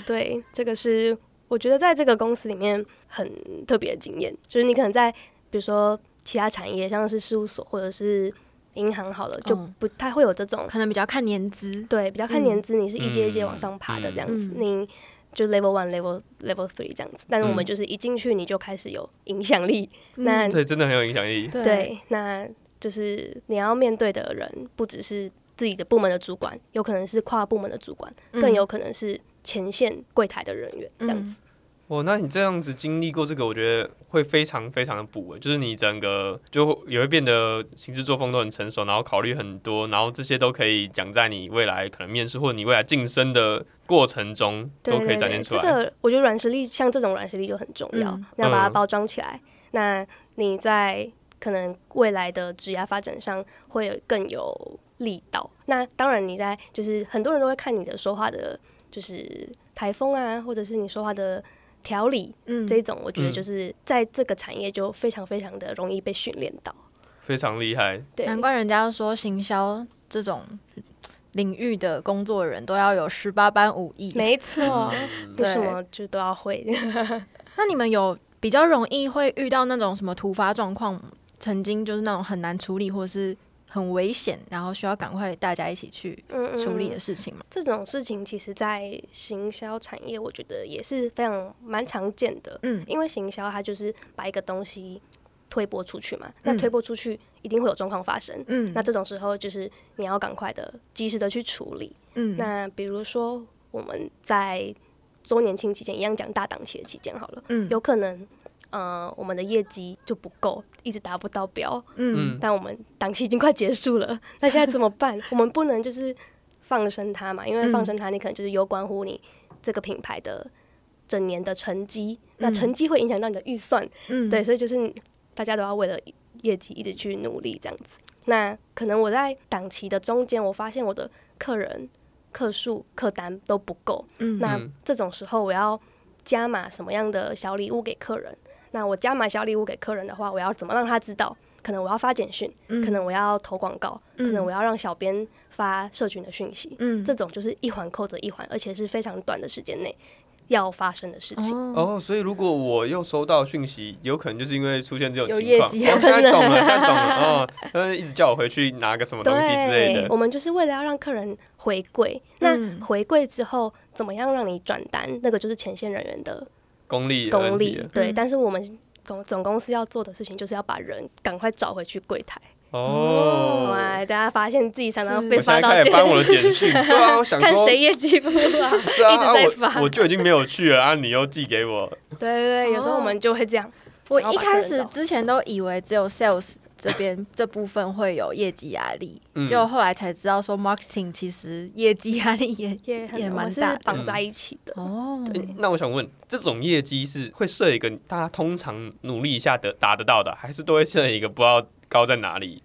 对，这个是我觉得在这个公司里面很特别的经验，就是你可能在比如说其他产业，像是事务所或者是银行好了，就嗯不太会有这种可能比较看年资，对，比较看年资，你是一阶一阶嗯往上爬的这样子，嗯你就 level one、level level three 这样子。但是我们嗯就是一进去你就开始有影响力，那对，真的很有影响力。对对，那就是你要面对的人不只是自己的部门的主管，有可能是跨部门的主管，嗯更有可能是前线柜台的人员这样子。哦，那你这样子经历过这个，我觉得会非常非常的补欸，就是你整个就也会变得行事作风都很成熟，然后考虑很多，然后这些都可以讲在你未来可能面试或者你未来晋升的过程中都可以展现出来。这个我觉得软实力像这种软实力就很重要，嗯你要把它嗯包装起来。那你在可能未来的职业发展上会有更有力道。那当然你在就是很多人都会看你的说话的，就是台风啊，或者是你说话的条理嗯这种，我觉得嗯就是在这个产业就非常非常的容易被训练到。非常厉害。对，难怪人家说行销这种领域的工作人都要有十八般武艺。没错，嗯不什么就都要会。那你们有比较容易会遇到那种什么突发状况，曾经就是那种很难处理或是很危险，然后需要赶快大家一起去嗯处理的嗯事情嘛？这种事情，其实，在行销产业，我觉得也是非常蛮常见的。嗯因为行销它就是把一个东西推播出去嘛，那嗯推播出去一定会有状况发生。嗯那这种时候，就是你要赶快的、及时的去处理。嗯那比如说我们在周年庆期间，一样讲大档期的期间好了，嗯有可能呃我们的业绩就不够，一直达不到标，嗯。嗯。但我们档期已经快结束了，那现在怎么办？我们不能就是放生它嘛，因为嗯。放生它，你可能就是有关乎你这个品牌的整年的成绩，那嗯成绩会影响到你的预算，嗯。对，所以就是大家都要为了业绩一直去努力这样子。那可能我在档期的中间，我发现我的客人客数、客单都不够，嗯。那嗯这种时候我要加码什么样的小礼物给客人？那我加买小礼物给客人的话，我要怎么让他知道？可能我要发简讯，可能我要投广告，可能我要让小编发社群的讯息，嗯这种就是一环扣着一环，而且是非常短的时间内要发生的事情。哦，所以如果我又收到讯息，有可能就是因为出现这种有情况。业绩哦，现在懂了，现在懂了。哦，他一直叫我回去拿个什么东西之类的。我们就是为了要让客人回馈。那嗯回馈之后，怎么样让你转单？那个就是前线人员的功力的问功力。。对，嗯但是我们总总公司要做的事情，就是要把人赶快找回去柜台。哦，哇，大家发现自己常常是被我现在发到简开始翻我的简讯，对啊，我想看，谁也记不好，是啊，一直啊在发我我就已经没有去了啊，你又寄给我，对对对，有时候我们就会这样。我一开始之前都以为只有 sales 这边这部分会有业绩压力，嗯结果后来才知道说 marketing 其实业绩压力也也也蛮大的绑在一起的。哦。诶那我想问，这种业绩是会设一个大家通常努力一下得达得到的，还是都会设一个不知道高在哪里，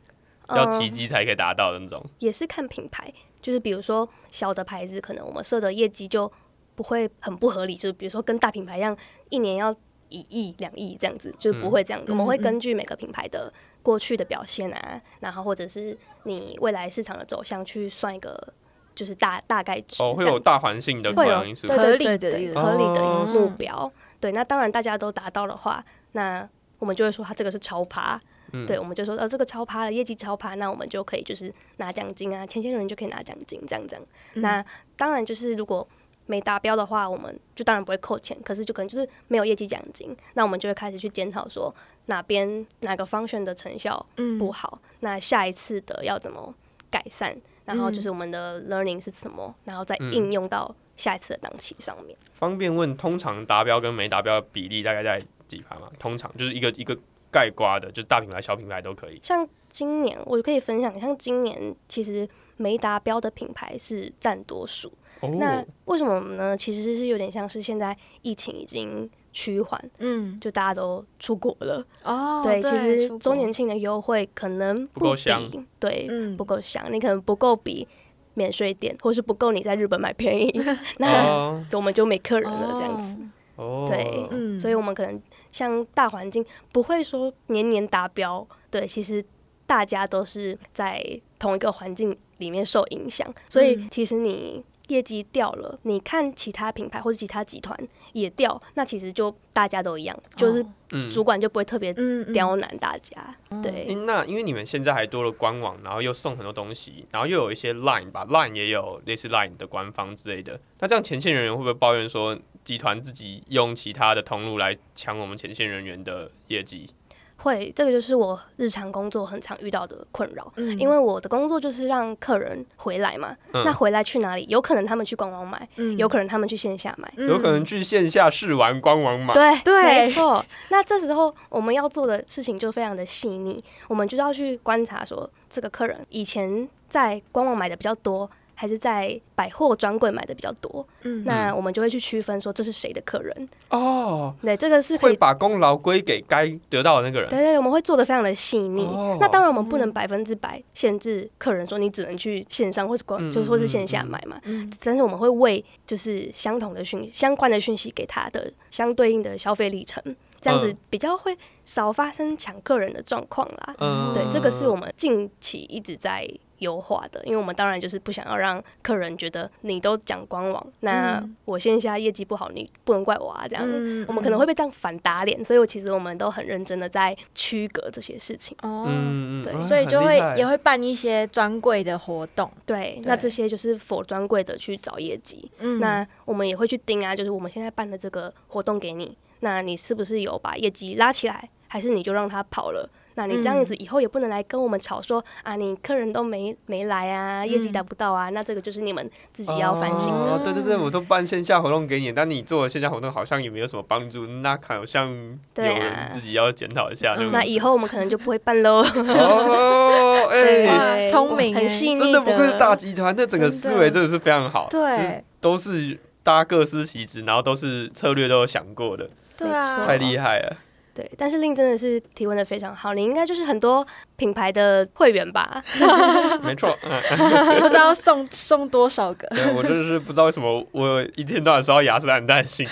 要嗯奇迹才可以达到的那种？也是看品牌，就是比如说小的牌子，可能我们设的业绩就不会很不合理，就是比如说跟大品牌一样，一年要一亿、两亿这样子，就是不会这样。我们会根据每个品牌的过去的表现啊，然后或者是你未来市场的走向去算一个就是大大概值哦，会有大环境的考会有量因素对。合理对对对的合理的哦一个目标。对，那当然大家都达到的话，那我们就会说他这个是超趴。嗯对，我们就说呃这个超趴了，业绩超趴，那我们就可以就是拿奖金啊，前些人就可以拿奖金，这样这样。那当然就是如果没达标的话，我们就当然不会扣钱，可是就可能就是没有业绩奖金，那我们就会开始去检讨说哪边哪个方选的成效嗯不好，那下一次的要怎么改善，然后就是我们的 learning 是什么，然后再嗯应用到下一次的档期上面。方便问，通常达标跟没达标的比例大概在几趴吗？通常就是一个一个盖刮的，就是大品牌、小品牌都可以。像今年我可以分享，像今年其实没达标的品牌是占多数。那哦，为什么呢？其实是有点像是现在疫情已经趋缓，嗯。就大家都出国了。哦，对，其实周年庆的优惠可能不够香。对，嗯。不够香，你可能不够比免税店，或是不够你在日本买便宜，那哦。我们就没客人了这样子。哦，对嗯。所以我们可能像大环境不会说年年达标，对，其实大家都是在同一个环境里面受影响，所以嗯。其实你业绩掉了，你看其他品牌或者其他集团也掉，那其实就大家都一样，就是嗯主管就不会特别刁难大家，诶对。那因为你们现在还多了官网，然后又送很多东西，然后又有一些 Line 吧，Line 也有类似 Line 的官方之类的。那这样前线人员会不会抱怨说，集团自己用其他的通路来抢我们前线人员的业绩？会，这个就是我日常工作很常遇到的困扰，嗯因为我的工作就是让客人回来嘛，嗯那回来去哪里？有可能他们去官网买，嗯有可能他们去线下买，嗯有可能去线下试玩官网买。对对没错。那这时候我们要做的事情就非常的细腻，我们就要去观察说，这个客人以前在官网买的比较多，还是在百货专柜买的比较多。嗯那我们就会去区分说这是谁的客人。哦，对，这个是可以。会把功劳归给该得到的那个人。对对，我们会做的非常的细腻。哦那当然，我们不能百分之百限制客人说你只能去线上或是官，嗯就是或是线下买嘛。嗯但是我们会为就是相同的讯相关的讯息给他的相对应的消费历程，这样子比较会少发生抢客人的状况啦。嗯对，这个是我们近期一直在优化的，因为我们当然就是不想要让客人觉得你都讲官网，那嗯我线下业绩不好，你不能怪我啊，这样。嗯我们可能会被这样反打脸，所以我其实我们都很认真的在区隔这些事情。哦，嗯对啊所以就会也会办一些专柜的活动。对，那这些就是否专柜的去找业绩，嗯那我们也会去盯啊，就是我们现在办的这个活动给你，那你是不是有把业绩拉起来，还是你就让他跑了？那你这样子以后也不能来跟我们吵说、啊，你客人都没没来啊，业绩达不到啊，那这个就是你们自己要反省的。哦对对对，我都办线下活动给你，但你做的线下活动好像也没有什么帮助，那好像有对啊人自己要检讨一下？那以后我们可能就不会办喽。哦，哎，聪明欸很细腻真的不愧是大集团，那整个思维真的是非常好，对都是大家各司其职，然后都是策略都有想过的，对啊，太厉害了。对，但是令真的是提问的非常好，你应该就是很多品牌的会员吧？没错，嗯，不知道送送多少个。对我真的是不知道为什么我一天到晚收到雅诗兰黛信，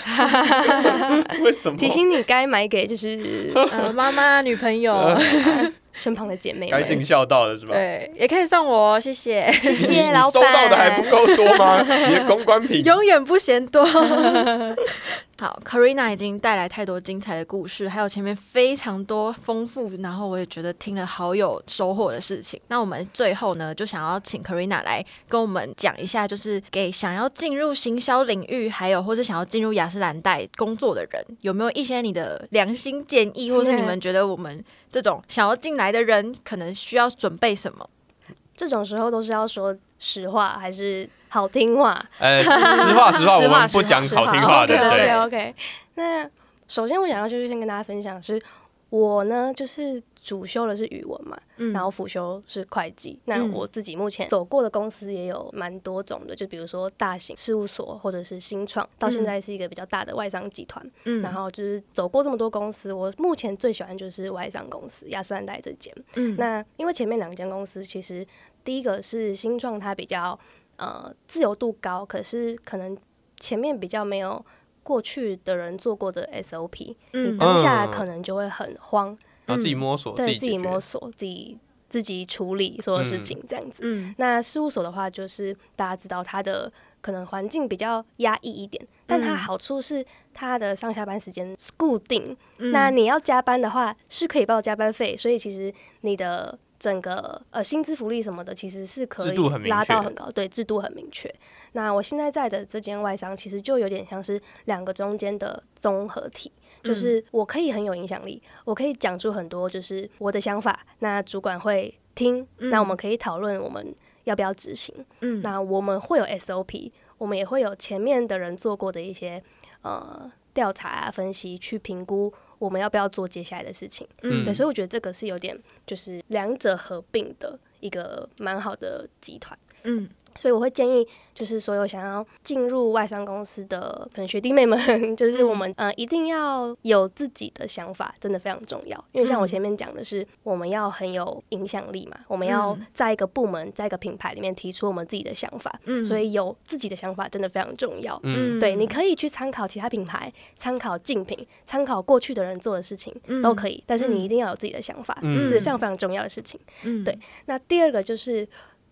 为什么？提醒你该买给就是呃，妈妈、女朋友，身旁的姐妹该尽们。孝道了是吧？对，也可以送我哦，谢谢。谢你谢老板收到的还不板。够多吗？你的公关品永远不嫌多。好，Karina 已经带来太多精彩的故事，还有前面非常多丰富，然后我也觉得听了好有收获的事情。那我们最后呢，就想要请 Karina 来跟我们讲一下，就是给想要进入行销领域，还有或是想要进入雅诗兰黛工作的人，有没有一些你的良心建议，或是你们觉得我们这种想要进来的人，可能需要准备什么？这种时候都是要说实话还是好听话？呃，实话 实话，我实话们不讲实话好听话的，对对 OK，那首先我想要就是先跟大家分享是，我呢就是主修的是语文嘛，嗯然后辅修是会计。那嗯我自己目前走过的公司也有蛮多种的，就比如说大型事务所或者是新创，到现在是一个比较大的外商集团。嗯然后就是走过这么多公司，我目前最喜欢就是外商公司雅诗兰黛这间。嗯那因为前面两间公司其实第一个是新创，它比较呃自由度高，可是可能前面比较没有过去的人做过的 SOP，、嗯。你当下嗯。可能就会很慌，然后自己摸索，对自己己摸索，自己自己处理所有事情这样子。嗯。那事务所的话，就是大家知道它的可能环境比较压抑一点，但它嗯。好处是它的上下班时间是固定，嗯。那你要加班的话是可以报加班费，所以其实你的整个呃薪资福利什么的其实是可以拉到很高，对，制度很明确。那我现在在的这间外商其实就有点像是两个中间的综合体。嗯就是我可以很有影响力，我可以讲出很多就是我的想法，那主管会听，那我们可以讨论我们要不要执行。嗯那我们会有 SOP，我们也会有前面的人做过的一些呃调查啊、分析，去评估我们要不要做接下来的事情。嗯对，所以我觉得这个是有点就是两者合并的一个蛮好的集团。嗯所以我会建议，就是所有想要进入外商公司的可能学弟妹们，就是我们、呃一定要有自己的想法，真的非常重要。因为像我前面讲的是，我们要很有影响力嘛，我们要嗯。在一个部门、在一个品牌里面提出我们自己的想法，嗯。所以有自己的想法真的非常重要。嗯，对，你可以去参考其他品牌，参考竞品，参考过去的人做的事情、都可以，但是你一定要有自己的想法，嗯。这是非常非常重要的事情。嗯。对那第二个就是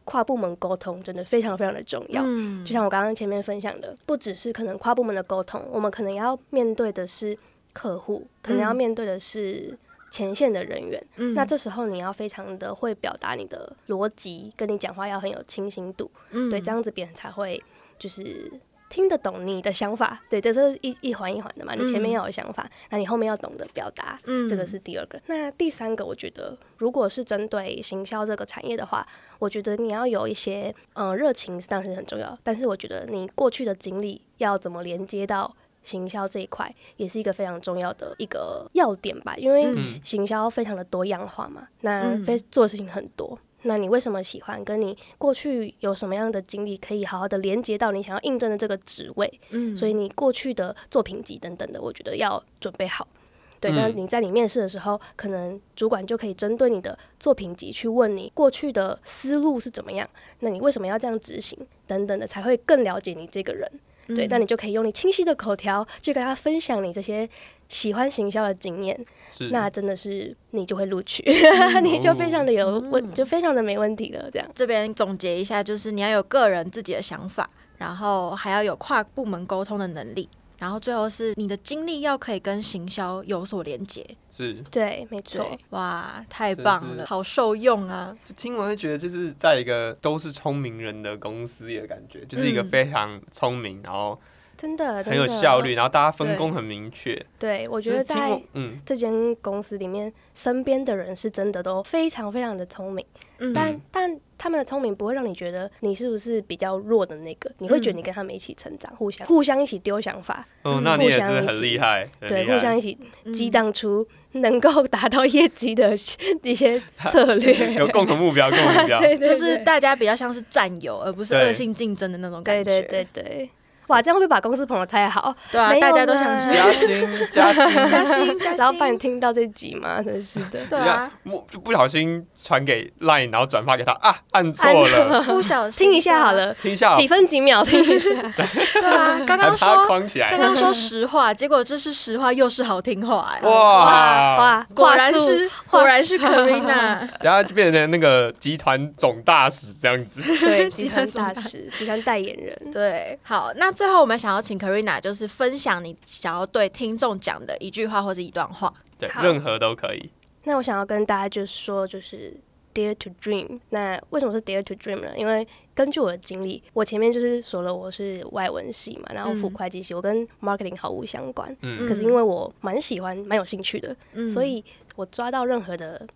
跨部门沟通，真的非常非常的重要。嗯就像我刚刚前面分享的，不只是可能跨部门的沟通，我们可能要面对的是客户，可能要面对的是前线的人员。嗯那这时候你要非常的会表达你的逻辑，跟你讲话要很有清醒度，嗯对，这样子别人才会就是。听得懂你的想法，对，这是一一环一环的嘛。你前面要有想法，那你后面要懂得表达，嗯这个是第二个。那第三个，我觉得如果是针对行销这个产业的话，我觉得你要有一些嗯热情，当然是很重要。但是我觉得你过去的经历要怎么连接到行销这一块，也是一个非常重要的一个要点吧。因为嗯行销非常的多样化嘛，那嗯非做的事情很多。那你为什么喜欢？跟你过去有什么样的经历，可以好好的连接到你想要应征的这个职位？嗯所以你过去的作品集等等的，我觉得要准备好。对，嗯那你在你面试的时候，可能主管就可以针对你的作品集去问你过去的思路是怎么样，那你为什么要这样执行等等的，才会更了解你这个人。对，嗯那你就可以用你清晰的口条去跟他分享你这些喜欢行销的经验，是那真的是你就会录取，你就非常的有问，就非常的没问题了。这样，这边总结一下，就是你要有个人自己的想法，然后还要有跨部门沟通的能力，然后最后是你的经历要可以跟行销有所连接。是，对，没错，，哇，太棒了，好受用啊！就听完会觉得就是在一个都是聪明人的公司的感觉，就是一个嗯非常聪明，然后真的很有效率，然后大家分工很明确。对，我我觉得在嗯，这间公司里面，身边的人是真的都非常非常的聪明，嗯。但但他们的聪明不会让你觉得你是不是比较弱的那个，你会觉得你跟他们一起成长，互相互相一起丢想法，哦，嗯那你也是很厉害，很对，互相一起嗯。激荡出能够达到业绩的 一些策略。有共同目标，共同目标。对，就是大家比较像是战友，而不是恶性竞争的那种感对觉。对对对，哇，这样会不会把公司捧得太好？对啊，大家都啦想加薪，加薪，加薪 加薪，老板听到这集吗？真是的。对啊，我就不小心传给 Line，然后转发给他啊，按错了，不小心听一下好，了，听一下，几分几秒听一下。对啊，刚刚说框起来刚。刚说实话，结果这是实话又是好听话哎，哇！哇，果然是果然是 Karina，然后就变成那个集团总大使这样子。对集团大使、集团代言人。对，好，那最后我们想要请 Karina 就是分享你想要对听众讲的一句话或者一段话。对，任何都可以。那我想要跟大家就是说，就是 dare to dream。那为什么是 dare to dream 呢？因为根据我的经历，我前面就是说了我是外文系嘛，然后辅嗯会计系，我跟 marketing 毫无相关。嗯可是因为我蛮喜欢、蛮有兴趣的，嗯所以我抓到任何的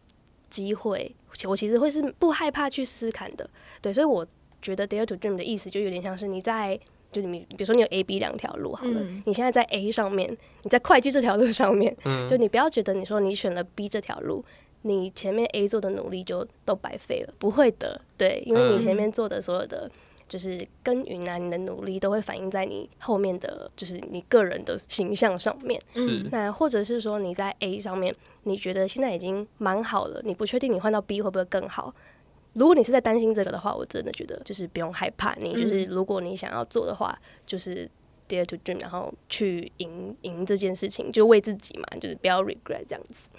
机会，我其实会是不害怕去试看的。对，所以我觉得 dare to dream 的意思就有点像是你在。就你，比如说你有 A、B 两条路好了，嗯你现在在 A 上面，你在会计这条路上面，嗯 就你不要觉得你说你选了 B 这条路，你前面 A 做的努力就都白费了，不会的，对，因为你嗯前面做的所有的就是耕耘啊，你的努力都会反映在你后面的，就是你个人的形象上面。嗯那或者是说你在 A 上面，你觉得现在已经蛮好了，你不确定你换到 B 会不会更好。如果你是在担心这个的话，我真的觉得就是不用害怕。你就是如果你想要做的话，就是 dare to dream，然后去赢赢这件事情，就为自己嘛，就是不要 regret 这样子。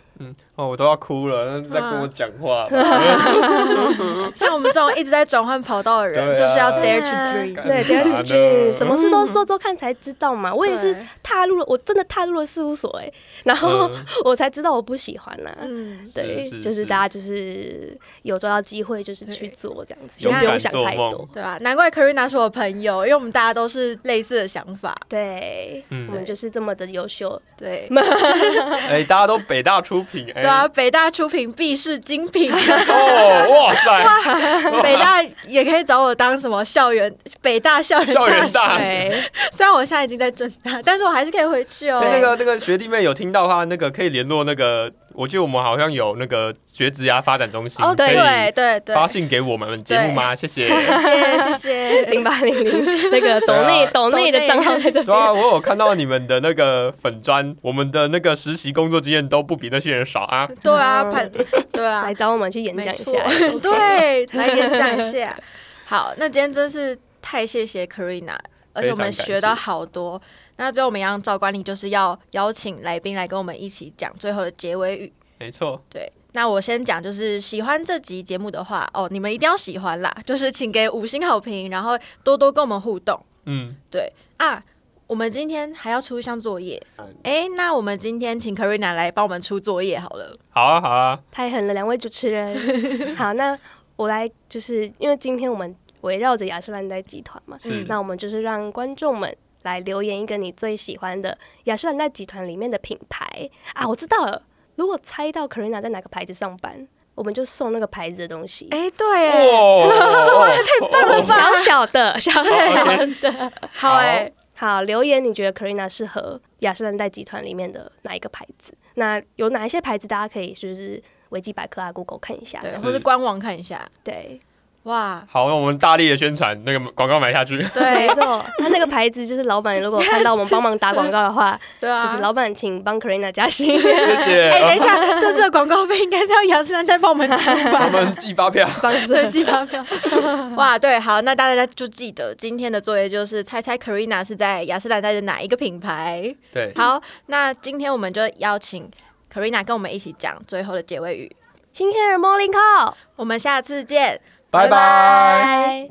哦，我都要哭了，那是在跟我讲话。像我们这种一直在转换跑道的人，就是要 dare 啊 to dream。对，dare to dream，什么事都做做看才知道嘛。我也是踏入了，我真的踏入了事务所哎、然后嗯我才知道我不喜欢呐、嗯，对，就是大家就是有抓到机会，就是去做这样子，勇先不用想太多。对吧、难怪 Karina 是我朋友，因为我们大家都是类似的想法。对，嗯我们就是这么的优秀。对，哎，大家都北大出对啊，，北大出品必是精品，哦，哇塞，北大也可以找我当什么校园北大校园校园大使。虽然我现在已经在正大，但是我还是可以回去哦。对那个那个学弟妹有听到的话，那个可以联络那个，我记得我们好像有那个学职涯发展中心，哦，对对对对，发信给我们节目吗？谢谢。谢谢谢谢。零八零零那个抖内啊抖内的账号在这对啊，我有看到你们的那个粉砖，我们的那个实习工作经验都不比那些人少啊。对啊，排对啊来，找我们去演讲一下。对，来演讲一下。好，那今天真是太谢谢 Karina，而且我们学到好多。那最后我们一样照惯例，就是要邀请来宾来跟我们一起讲最后的结尾语。没错，对，那我先讲，就是喜欢这集节目的话，哦，你们一定要喜欢啦，就是请给五星好评，然后多多跟我们互动。嗯，对啊，我们今天还要出一项作业嗯，哎，那我们今天请 Karina 来帮我们出作业好了。好啊，好啊，太狠了，两位主持人。好，那我来，就是因为今天我们围绕着雅诗兰黛集团嘛，是那我们就是让观众们来留言一个你最喜欢的雅诗兰黛集团里面的品牌啊。我知道了，如果猜到 Karina 在哪个牌子上班，我们就送那个牌子的东西。哎，对耶，哇，小小的，小小的。好哎，好，留言你觉得 Karina 适合雅诗兰黛集团里面的哪一个牌子？那有哪一些牌子大家可以就是维基百科啊、Google 看一下。对，或者官网看一下。对，哇，好，那我们大力的宣传，那个广告买下去。对没对错，他那个牌子就是老板，如果看到我们帮忙打广告的话，对啊，就是老板请帮 Karina 加薪。谢谢。哎、等一下，这次的广告费应该是要雅诗兰黛帮我们出我吧？们寄发票。帮对，寄发票。哇，对，好，那大家就记得今天的作业就是猜猜 Karina 是在雅诗兰黛的哪一个品牌。对，好，那今天我们就邀请 Karina 跟我们一起讲最后的结尾语。新鲜人 Morning Call，我们下次见，拜拜。拜。